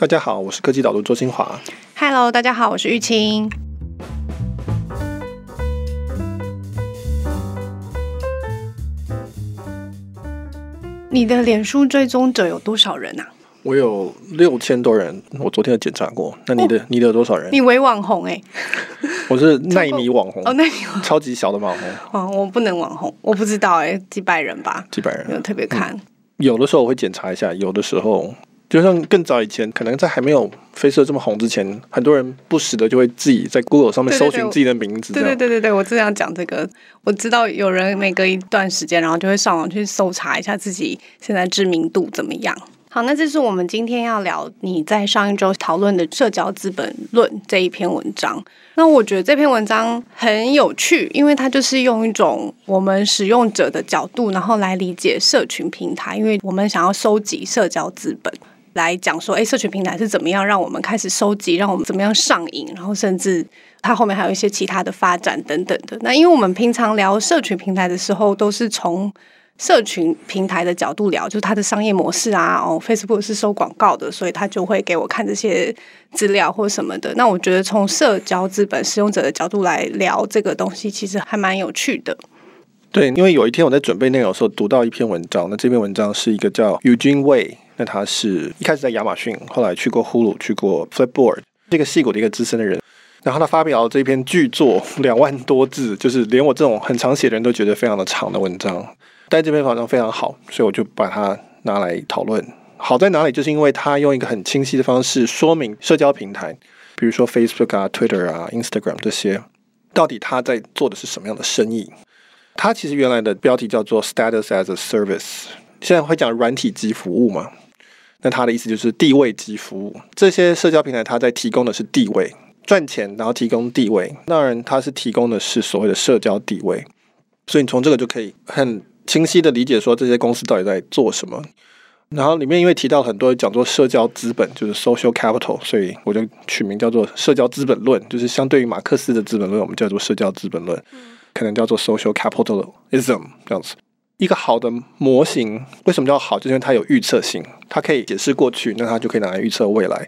大家好，我是科技导读周新华。Hello，大家好，我是玉清。你的脸书追踪者有多少人啊？我有六千多人，我昨天有检查过。那你的、哦、你的有多少人？你为网红哎、欸！我是奈米网红哦，奈米超级小的网红。哦，我不能网红，我不知道哎、欸，几百人吧？几百人，没有特别看、嗯。有的时候我会检查一下，有的时候。就像更早以前，可能在还没有 Facebook 这么红之前，很多人不时的就会自己在 Google 上面搜寻自己的名字。对对对对对，我正想讲这个，我知道有人每隔一段时间，然后就会上网去搜查一下自己现在知名度怎么样。好，那这是我们今天要聊你在上一周讨论的《社交资本论》这一篇文章。那我觉得这篇文章很有趣，因为它就是用一种我们使用者的角度，然后来理解社群平台，因为我们想要收集社交资本。来讲说，哎，社群平台是怎么样让我们开始收集，让我们怎么样上瘾，然后甚至它后面还有一些其他的发展等等的。那因为我们平常聊社群平台的时候，都是从社群平台的角度聊，就是它的商业模式啊，哦，Facebook 是收广告的，所以他就会给我看这些资料或什么的。那我觉得从社交资本使用者的角度来聊这个东西，其实还蛮有趣的。对，因为有一天我在准备内容的时候，读到一篇文章，那这篇文章是一个叫 Eugene Wei。那他是一开始在亚马逊，后来去过 Hulu，去过 Flipboard，这个矽谷的一个资深的人。然后他发表了这篇巨作，两万多字，就是连我这种很常写的人都觉得非常的长的文章。但这篇文章非常好，所以我就把它拿来讨论。好在哪里？就是因为他用一个很清晰的方式说明社交平台，比如说 Facebook 啊、Twitter 啊、Instagram 这些，到底他在做的是什么样的生意。他其实原来的标题叫做 Status as a Service，现在会讲软体即服务嘛。那他的意思就是地位及服务，这些社交平台它在提供的是地位，赚钱，然后提供地位。当然，他是提供的是所谓的社交地位，所以你从这个就可以很清晰的理解说这些公司到底在做什么。然后里面因为提到很多讲做社交资本，就是 social capital，所以我就取名叫做社交资本论，就是相对于马克思的资本论，我们叫做社交资本论，可能叫做 social capitalism 这样子。一个好的模型为什么叫好？就是因为它有预测性，它可以解释过去，那它就可以拿来预测未来。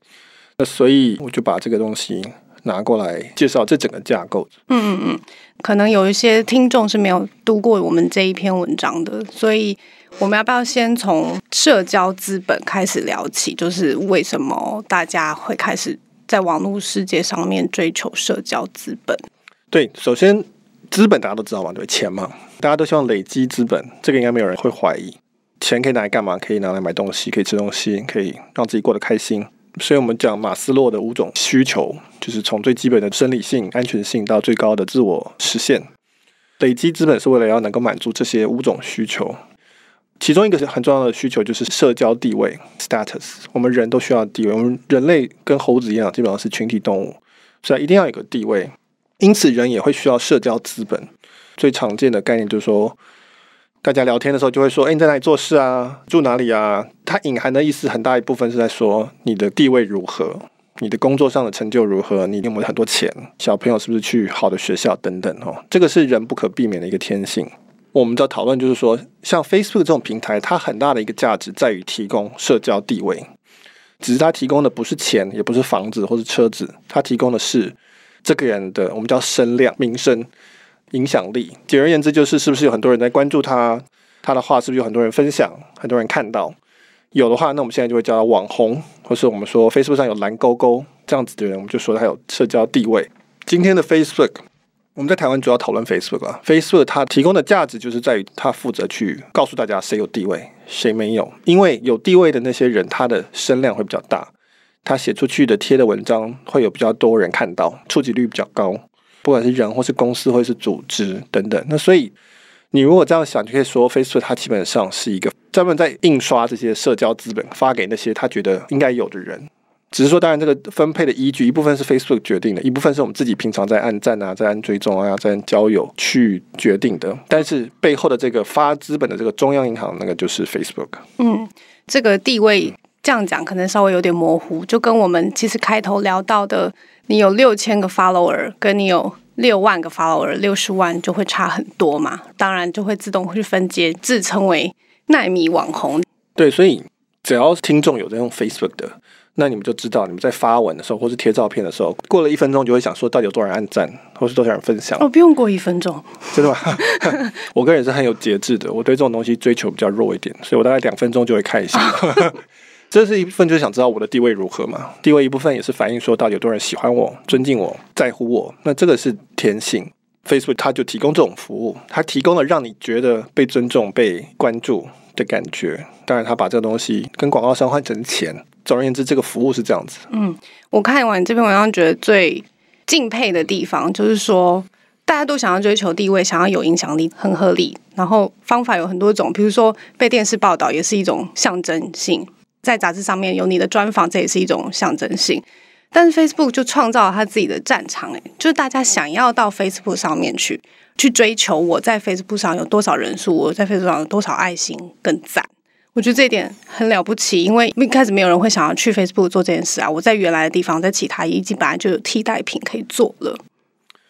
那所以我就把这个东西拿过来介绍这整个架构。嗯嗯嗯，可能有一些听众是没有读过我们这一篇文章的，所以我们要不要先从社交资本开始聊起？就是为什么大家会开始在网络世界上面追求社交资本？对，首先。资本大家都知道嘛，对，钱嘛，大家都希望累积资本，这个应该没有人会怀疑。钱可以拿来干嘛？可以拿来买东西，可以吃东西，可以让自己过得开心。所以我们讲马斯洛的五种需求，就是从最基本的生理性、安全性到最高的自我实现。累积资本是为了要能够满足这些五种需求。其中一个是很重要的需求，就是社交地位 （status）。我们人都需要地位，我们人类跟猴子一样，基本上是群体动物，所以一定要有个地位。因此，人也会需要社交资本。最常见的概念就是说，大家聊天的时候就会说：“哎，你在哪里做事啊？住哪里啊？”它隐含的意思很大一部分是在说你的地位如何，你的工作上的成就如何，你有没有很多钱，小朋友是不是去好的学校等等。哦，这个是人不可避免的一个天性。我们的讨论就是说，像 Facebook 这种平台，它很大的一个价值在于提供社交地位，只是它提供的不是钱，也不是房子或是车子，它提供的是。这个人的我们叫声量、名声、影响力。简而言之，就是是不是有很多人在关注他，他的话是不是有很多人分享，很多人看到？有的话，那我们现在就会叫他网红，或是我们说 Facebook 上有蓝勾勾这样子的人，我们就说他有社交地位。今天的 Facebook，我们在台湾主要讨论 Facebook 啊，Facebook 它提供的价值就是在于它负责去告诉大家谁有地位，谁没有。因为有地位的那些人，他的声量会比较大。他写出去的贴的文章会有比较多人看到，触及率比较高，不管是人或是公司或是组织等等。那所以你如果这样想，就可以说，Facebook 它基本上是一个专门在印刷这些社交资本，发给那些他觉得应该有的人。只是说，当然这个分配的依据一部分是 Facebook 决定的，一部分是我们自己平常在按赞啊，在按追踪啊，在按交友去决定的。但是背后的这个发资本的这个中央银行，那个就是 Facebook。嗯，这个地位。这样讲可能稍微有点模糊，就跟我们其实开头聊到的，你有六千个 follower，跟你有六万个 follower，六十万就会差很多嘛。当然就会自动去分阶，自称为奈米网红。对，所以只要听众有在用 Facebook 的，那你们就知道，你们在发文的时候，或是贴照片的时候，过了一分钟就会想说，到底有多少人按赞，或是多少人分享？哦，不用过一分钟，真的吗？我个人是很有节制的，我对这种东西追求比较弱一点，所以我大概两分钟就会看一下。这是一部分就是想知道我的地位如何嘛？地位一部分也是反映说，到底有多少人喜欢我、尊敬我、在乎我。那这个是天性。Facebook 它就提供这种服务，它提供了让你觉得被尊重、被关注的感觉。当然，它把这个东西跟广告商换成钱。总而言之，这个服务是这样子。嗯，我看完这篇文章，觉得最敬佩的地方就是说，大家都想要追求地位，想要有影响力，很合理。然后方法有很多种，比如说被电视报道也是一种象征性，在杂志上面有你的专访，这也是一种象征性。但是 Facebook 就创造了他自己的战场，诶，就是大家想要到 Facebook 上面去，去追求我在 Facebook 上有多少人数，我在 Facebook 上有多少爱心跟赞。我觉得这一点很了不起，因为一开始没有人会想要去 Facebook 做这件事啊。我在原来的地方，在其他已经本来就有替代品可以做了。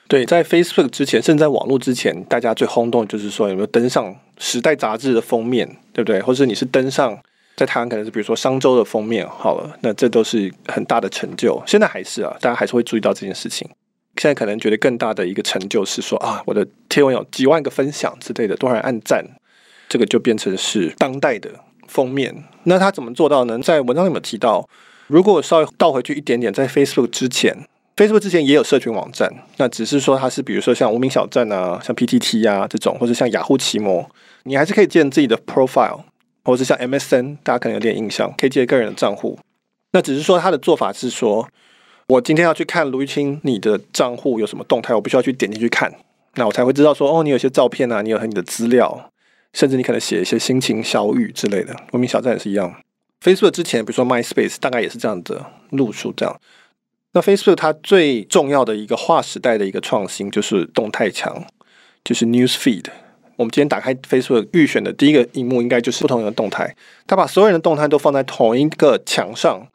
对，在 Facebook 之前，甚至在网络之前，大家最轰动的就是说有没有登上《时代》杂志的封面，对不对？或者你是登上在台湾可能是比如说商周的封面，好了，那这都是很大的成就。现在还是啊，大家还是会注意到这件事情。现在可能觉得更大的一个成就是说啊，我的贴文有几万个分享之类的，多少人按赞，这个就变成是当代的。封面，那他怎么做到呢？在文章里面有提到，如果稍微倒回去一点点，在 Facebook 之前，Facebook 之前也有社群网站，那只是说它是比如说像无名小站啊，像 PTT 啊这种，或者像雅虎奇摩，你还是可以建自己的 profile，或者是像 MSN，大家可能有点印象，可以借个人的账户。那只是说他的做法是说，我今天要去看卢玉清你的账户有什么动态，我必须要去点进去看，那我才会知道说，哦，你有些照片啊，你有和你的资料。甚至你可能写一些心情小语之类的，文明小站也是一样。Facebook 之前，比如说 MySpace，大概也是这样的路数。这样，那 Facebook 它最重要的一个划时代的一个创新，就是动态墙，就是 News Feed。我们今天打开 Facebook 预选的第一个荧幕，应该就是不同的动态。他把所有人的动态都放在同一个墙上，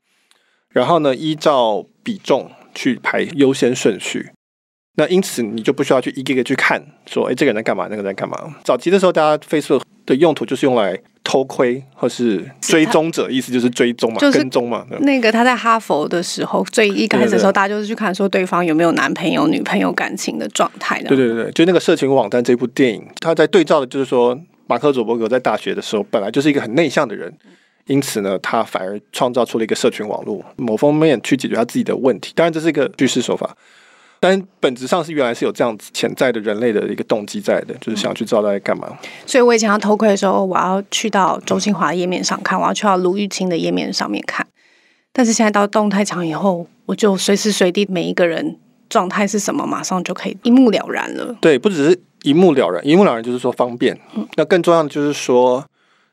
然后呢，依照比重去排优先顺序。那因此你就不需要去一个一个去看，说哎，这个人在干嘛，那个人在干嘛。早期的时候，大家 Facebook 的用途就是用来偷窥或是追踪者，意思就是追踪嘛，跟踪嘛。那个他在哈佛的时候，最一开始的时候，大家就是去看说对方有没有男朋友、女朋友感情的状态。对对对，就那个社群网站这部电影，他在对照的就是说，马克·佐伯格在大学的时候本来就是一个很内向的人，因此呢，他反而创造出了一个社群网络，某方面去解决他自己的问题。当然，这是一个叙事手法。但本质上是原来是有这样子潜在的人类的一个动机在的，就是想要去知道他在干嘛。所以我以前要偷窥的时候，我要去到周清华的页面上看，我要去到卢玉清的页面上面看。但是现在到动态墙以后，我就随时随地每一个人状态是什么，马上就可以一目了然了。对，不只是一目了然，一目了然就是说方便。那更重要的就是说，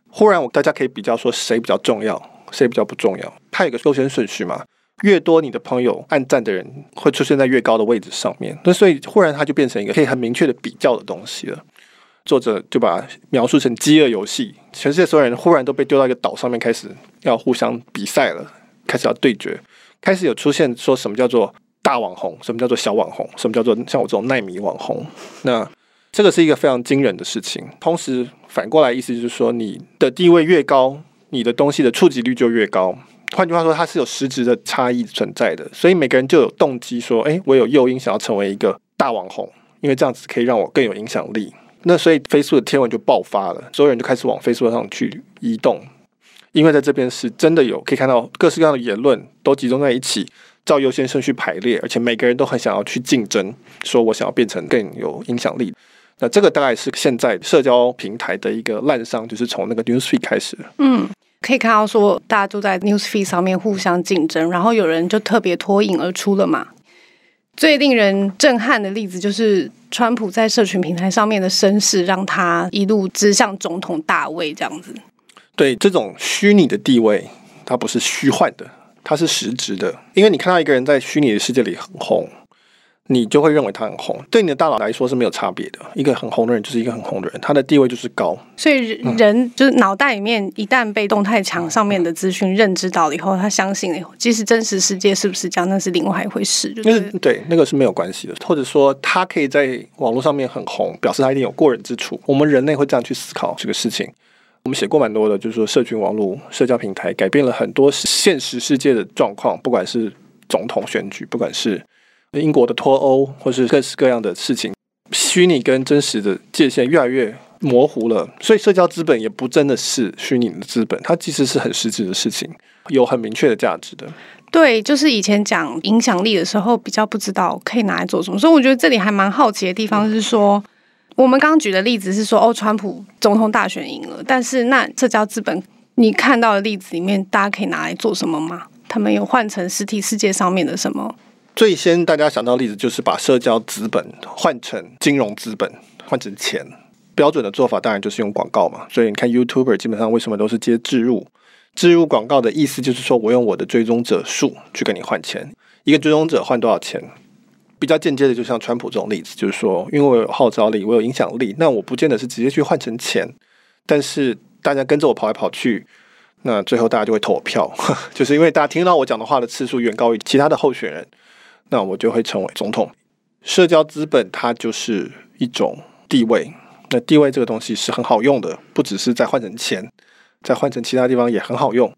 忽然我大家可以比较说谁比较重要，谁比较不重要，它有个优先顺序嘛。越多你的朋友按赞的人会出现在越高的位置上面，那所以忽然它就变成一个可以很明确的比较的东西了。作者就把描述成饥饿游戏，全世界所有人忽然都被丢到一个岛上面，开始要互相比赛了，开始要对决，开始有出现说什么叫做大网红，什么叫做小网红，什么叫做像我这种奈米网红。那这个是一个非常惊人的事情。同时反过来意思就是说，你的地位越高，你的东西的触及率就越高。换句话说，它是有实质的差异存在的，所以每个人就有动机说：“哎，我有诱因想要成为一个大网红，因为这样子可以让我更有影响力。”那所以 Facebook 的天文就爆发了，所有人就开始往 Facebook 上去移动，因为在这边是真的有可以看到各式各样的言论都集中在一起，照优先顺序排列，而且每个人都很想要去竞争，说我想要变成更有影响力。那这个大概是现在社交平台的一个滥觞，就是从那个 Newsfeed 开始。嗯。可以看到，说大家都在 Newsfeed 上面互相竞争，然后有人就特别脱颖而出了嘛。最令人震撼的例子就是川普在社群平台上面的声势，让他一路直向总统大位这样子。对，这种虚拟的地位，它不是虚幻的，它是实质的。因为你看到一个人在虚拟的世界里很红。你就会认为他很红，对你的大脑来说是没有差别的。一个很红的人就是一个很红的人，他的地位就是高。所以人就是脑袋里面一旦被动态墙上面的资讯认知到了以后，他相信了以后，即使真实世界是不是这样，那是另外一回事。就是对，那个是没有关系的。或者说他可以在网络上面很红，表示他一定有过人之处。我们人类会这样去思考这个事情。我们写过蛮多的，就是说社群网络、社交平台改变了很多现实世界的状况，不管是总统选举，不管是英国的脱欧，或是各式各样的事情，虚拟跟真实的界限越来越模糊了。所以，社交资本也不真的是虚拟的资本，它其实是很实质的事情，有很明确的价值的。对，就是以前讲影响力的时候，比较不知道可以拿来做什么，所以我觉得这里还蛮好奇的地方是说。我们刚刚举的例子是说，哦，川普总统大选赢了，但是那社交资本，你看到的例子里面，大家可以拿来做什么吗？他们有换成实体世界上面的什么？最先大家想到的例子就是把社交资本换成金融资本，换成钱。标准的做法当然就是用广告嘛。所以你看 YouTuber 基本上为什么都是接置入？置入广告的意思就是说我用我的追踪者数去跟你换钱，一个追踪者换多少钱？比较间接的，就像川普这种例子，就是说，因为我有号召力，我有影响力，那我不见得是直接去换成钱，但是大家跟着我跑来跑去，那最后大家就会投我票，就是因为大家听到我讲的话的次数远高于其他的候选人，那我就会成为总统。社交资本它就是一种地位，那地位这个东西是很好用的，不只是在换成钱，在换成其他地方也很好用。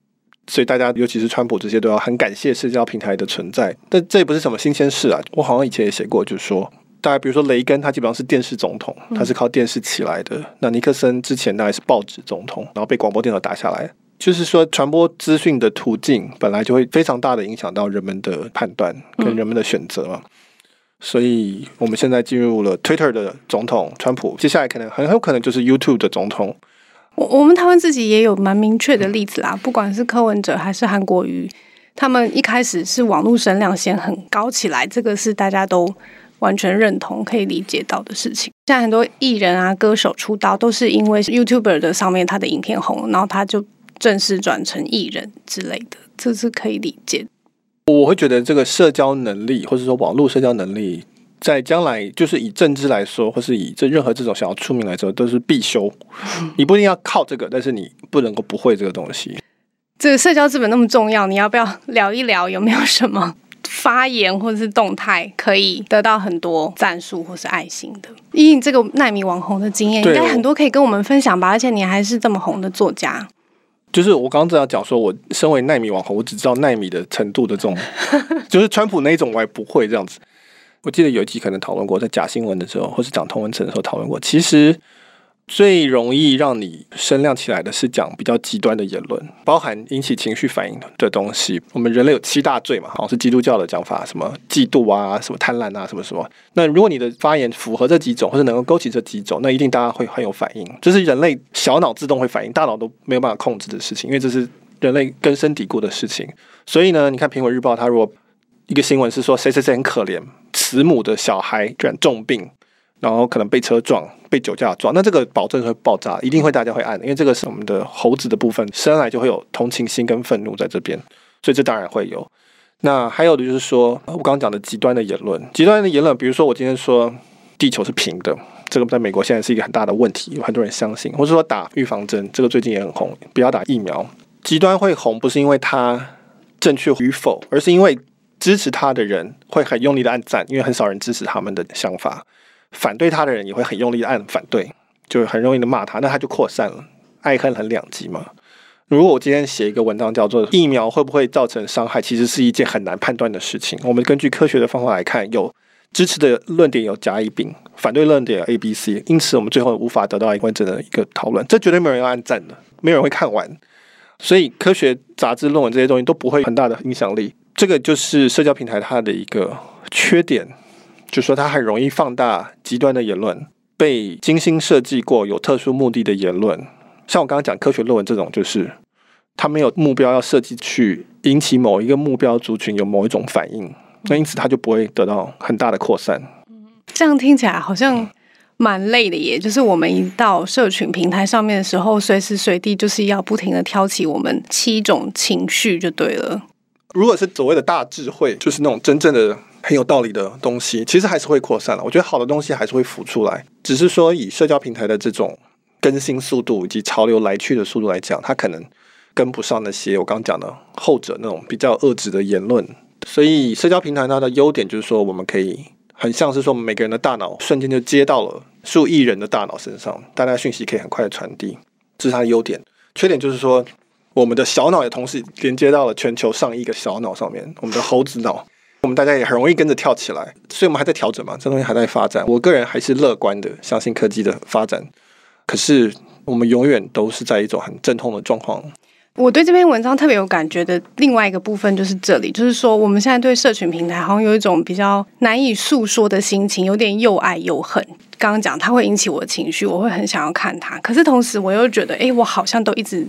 所以大家，尤其是川普这些，都要很感谢社交平台的存在。但这也不是什么新鲜事啊！我好像以前也写过，就是说，大家比如说雷根，他基本上是电视总统，他是靠电视起来的。那尼克森之前大概是报纸总统，然后被广播电台打下来。就是说，传播资讯的途径本来就会非常大的影响到人们的判断跟人们的选择嘛。所以我们现在进入了 Twitter 的总统川普，接下来可能很有可能就是 YouTube 的总统。我我们台湾自己也有蛮明确的例子啦，不管是柯文哲还是韩国瑜，他们一开始是网络声量先很高起来，这个是大家都完全认同、可以理解到的事情。像很多艺人啊、歌手出道，都是因为 YouTuber 的上面他的影片红，然后他就正式转成艺人之类的，这是可以理解。我会觉得这个社交能力，或者说网络社交能力。在将来，就是以政治来说，或是以这任何这种想要出名来说，都是必修。你不一定要靠这个，但是你不能够不会这个东西。这个社交资本那么重要，你要不要聊一聊？有没有什么发言或者是动态可以得到很多赞数或是爱心的？以你这个奈米网红的经验，应该很多可以跟我们分享吧？而且你还是这么红的作家。就是我刚刚正要讲说，我身为奈米网红，我只知道奈米的程度的这种，就是川普那一种，我也不会这样子。我记得有一集可能讨论过，在假新闻的时候，或是讲通文层的时候讨论过。其实最容易让你声量起来的是讲比较极端的言论，包含引起情绪反应的东西。我们人类有七大罪嘛，好像是基督教的讲法，什么嫉妒啊，什么贪婪啊，什么什么。那如果你的发言符合这几种，或者能够勾起这几种，那一定大家会很有反应。这是人类小脑自动会反应，大脑都没有办法控制的事情，因为这是人类根深蒂固的事情。所以呢，你看《苹果日报》，它如果一个新闻是说谁谁谁很可怜。慈母的小孩居然重病，然后可能被车撞、被酒驾撞，那这个保证会爆炸，一定会大家会按，因为这个是我们的猴子的部分，生来就会有同情心跟愤怒在这边，所以这当然会有。那还有的就是说，我刚刚讲的极端的言论，极端的言论，比如说我今天说地球是平的，这个在美国现在是一个很大的问题，有很多人相信，或者说打预防针，这个最近也很红，不要打疫苗。极端会红，不是因为它正确与否，而是因为。支持他的人会很用力的按赞，因为很少人支持他们的想法；反对他的人也会很用力的按反对，就是很容易的骂他，那他就扩散了，爱恨很两极嘛。如果我今天写一个文章叫做“疫苗会不会造成伤害”，其实是一件很难判断的事情。我们根据科学的方法来看，有支持的论点有甲乙丙，反对论点有 A B C，因此我们最后无法得到一个完整的一个讨论。这绝对没有人要按赞的，没有人会看完，所以科学杂志论文这些东西都不会很大的影响力。这个就是社交平台它的一个缺点，就说它很容易放大极端的言论，被精心设计过有特殊目的的言论。像我刚刚讲科学论文这种，就是它没有目标要设计去引起某一个目标族群有某一种反应，那因此它就不会得到很大的扩散。这样听起来好像蛮累的耶，就是我们一到社群平台上面的时候，随时随地就是要不停的挑起我们七种情绪就对了。如果是所谓的大智慧，就是那种真正的很有道理的东西，其实还是会扩散了。我觉得好的东西还是会浮出来，只是说以社交平台的这种更新速度以及潮流来去的速度来讲，它可能跟不上那些我刚讲的后者那种比较恶质的言论。所以社交平台它的优点就是说，我们可以很像是说，每个人的大脑瞬间就接到了数亿人的大脑身上，大家讯息可以很快的传递。这是它的优点。缺点就是说，我们的小脑也同时连接到了全球上亿个小脑上面，我们的猴子脑，我们大家也很容易跟着跳起来。所以，我们还在调整嘛，这东西还在发展。我个人还是乐观的，相信科技的发展。可是，我们永远都是在一种很阵痛的状况。我对这篇文章特别有感觉的另外一个部分就是这里，就是说我们现在对社群平台好像有一种比较难以诉说的心情，有点又爱又恨。刚刚讲它会引起我的情绪，我会很想要看它，可是同时我又觉得，哎，我好像都一直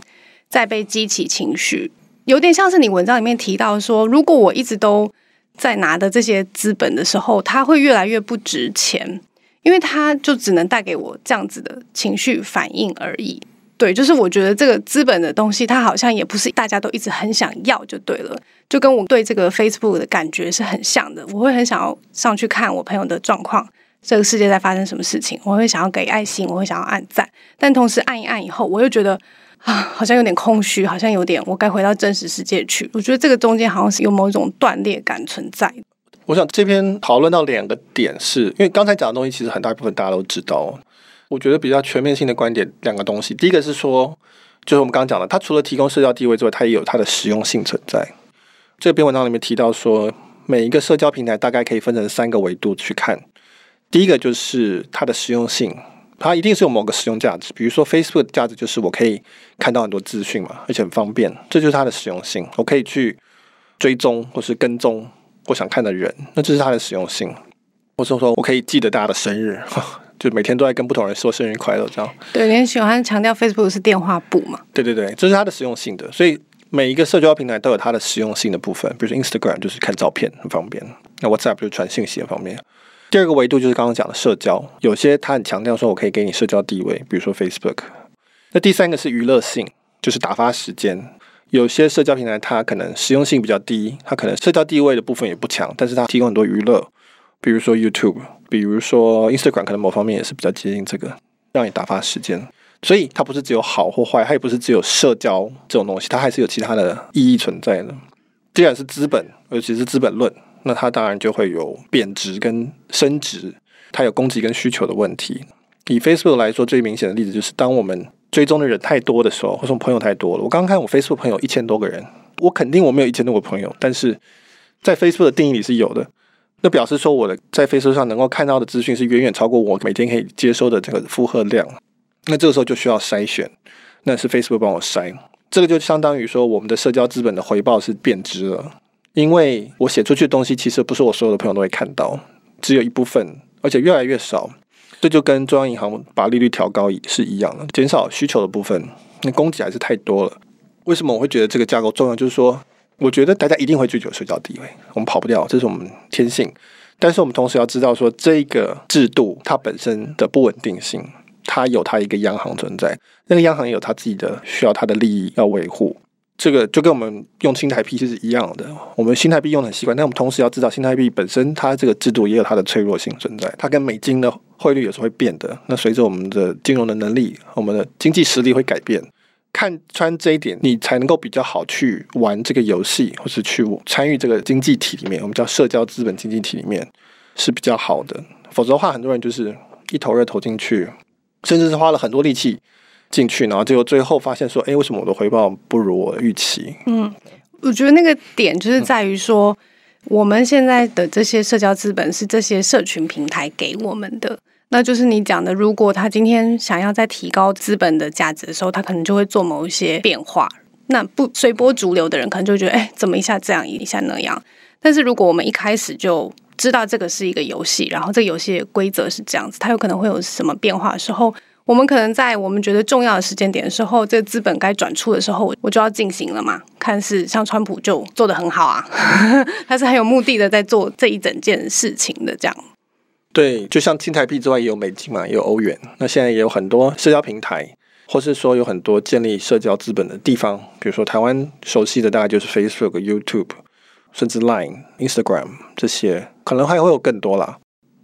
在被激起情绪，有点像是你文章里面提到说，如果我一直都在拿的这些资本的时候，它会越来越不值钱，因为它就只能带给我这样子的情绪反应而已。对，就是我觉得这个资本的东西，它好像也不是大家都一直很想要就对了，就跟我对这个 Facebook 的感觉是很像的。我会很想要上去看我朋友的状况，这个世界在发生什么事情，我会想要给爱心，我会想要按赞，但同时按一按以后，我又觉得啊，好像有点空虚，好像有点我该回到真实世界去。我觉得这个中间好像是有某一种断裂感存在。我想这篇讨论到两个点是，因为刚才讲的东西其实很大一部分大家都知道。我觉得比较全面性的观点，两个东西。第一个是说，就是我们刚刚讲的，它除了提供社交地位之外，它也有它的实用性存在。这篇文章里面提到说，每一个社交平台大概可以分成三个维度去看。第一个就是它的实用性，它一定是有某个使用价值。比如说 Facebook 的价值就是我可以看到很多资讯嘛，而且很方便，这就是它的实用性。我可以去追踪或是跟踪我想看的人，那这是它的实用性。或者说我可以记得大家的生日。就每天都在跟不同人说生日快乐，这样。对，你很喜欢强调 Facebook 是电话簿嘛？对对对，这是它的实用性的。所以每一个社交平台都有它的实用性的部分，比如说 Instagram 就是看照片很方便，那 WhatsApp 就传信息很方便。第二个维度就是刚刚讲的社交，有些它很强调说我可以给你社交地位，比如说 Facebook。那第三个是娱乐性，就是打发时间。有些社交平台它可能实用性比较低，它可能社交地位的部分也不强，但是它提供很多娱乐，比如说 YouTube。比如说，Instagram 可能某方面也是比较接近这个，让你打发时间。所以它不是只有好或坏，它也不是只有社交这种东西，它还是有其他的意义存在的。既然是资本，尤其是资本论，那它当然就会有贬值跟升值，它有供给跟需求的问题。以 Facebook 来说，最明显的例子就是，当我们追踪的人太多的时候，或者说朋友太多了。我刚看我 Facebook 朋友一千多个人，我肯定我没有一千多个朋友，但是在 Facebook 的定义里是有的。那表示说，我的在 Facebook 上能够看到的资讯是远远超过我每天可以接收的这个负荷量。那这个时候就需要筛选，那是 Facebook 帮我筛。这个就相当于说，我们的社交资本的回报是贬值了，因为我写出去的东西其实不是我所有的朋友都会看到，只有一部分，而且越来越少。这就跟中央银行把利率调高是一样的，减少需求的部分，那供给还是太多了。为什么我会觉得这个架构重要？就是说。我觉得大家一定会追求社交地位，我们跑不掉，这是我们天性。但是我们同时要知道，说这个制度它本身的不稳定性，它有它一个央行存在，那个央行也有它自己的需要，它的利益要维护。这个就跟我们用新台币是一样的，我们新台币用的很习惯，但我们同时要知道，新台币本身它这个制度也有它的脆弱性存在，它跟美金的汇率也是会变的。那随着我们的金融的能力，我们的经济实力会改变。看穿这一点，你才能够比较好去玩这个游戏，或是去参与这个经济体里面，我们叫社交资本经济体里面是比较好的。否则的话，很多人就是一头热投进去，甚至是花了很多力气进去，然后结果最后发现说：“哎，为什么我的回报不如我的预期？”嗯，我觉得那个点就是在于说，我们现在的这些社交资本是这些社群平台给我们的。那就是你讲的，如果他今天想要再提高资本的价值的时候，他可能就会做某一些变化。那不随波逐流的人，可能就觉得，哎，怎么一下这样，一下那样？但是如果我们一开始就知道这个是一个游戏，然后这个游戏规则是这样子，它有可能会有什么变化的时候，我们可能在我们觉得重要的时间点的时候，这个资本该转出的时候，我就要进行了嘛。看似像川普就做得很好啊，他是很有目的的在做这一整件事情的这样。对，就像新台币之外，也有美金嘛，也有欧元。那现在也有很多社交平台，或是说有很多建立社交资本的地方，比如说台湾熟悉的大概就是 Facebook、YouTube，甚至 Line、Instagram 这些，可能还会有更多啦。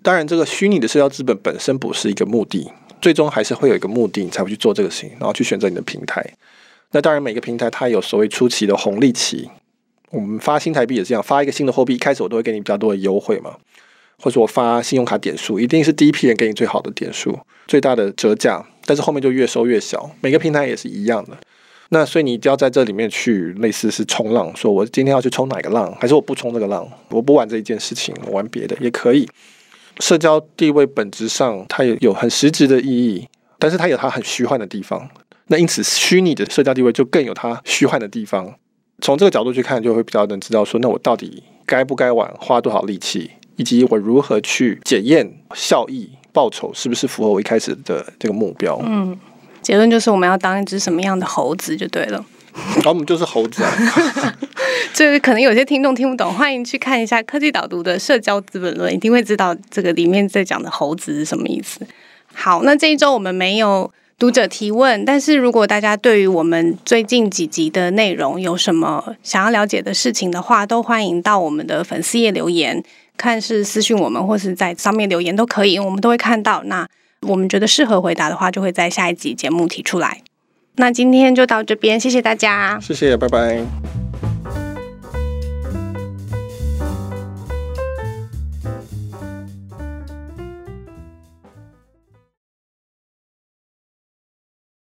当然，这个虚拟的社交资本本身不是一个目的，最终还是会有一个目的，你才会去做这个事情，然后去选择你的平台。那当然，每个平台它有所谓初期的红利期。我们发新台币也是这样，发一个新的货币，一开始我都会给你比较多的优惠嘛。或者我发信用卡点数，一定是第一批人给你最好的点数、最大的折价，但是后面就越收越小。每个平台也是一样的。那所以你一定要在这里面去类似是冲浪，说我今天要去冲哪个浪，还是我不冲这个浪，我不玩这一件事情，我玩别的也可以。社交地位本质上它也有很实质的意义，但是它有它很虚幻的地方。那因此虚拟的社交地位就更有它虚幻的地方。从这个角度去看，就会比较能知道说，那我到底该不该玩，花多少力气，以及我如何去检验效益报酬是不是符合我一开始的这个目标。嗯。结论就是我们要当一只什么样的猴子就对了。然后我们就是猴子啊。这 个可能有些听众听不懂，欢迎去看一下科技导读的《社交资本论》，一定会知道这个里面在讲的猴子是什么意思。好，那这一周我们没有读者提问，但是如果大家对于我们最近几集的内容有什么想要了解的事情的话，都欢迎到我们的粉丝页留言，看是私讯我们或是在上面留言都可以，我们都会看到。那我们觉得适合回答的话，就会在下一集节目提出来。那今天就到这边，谢谢大家，谢谢，拜拜。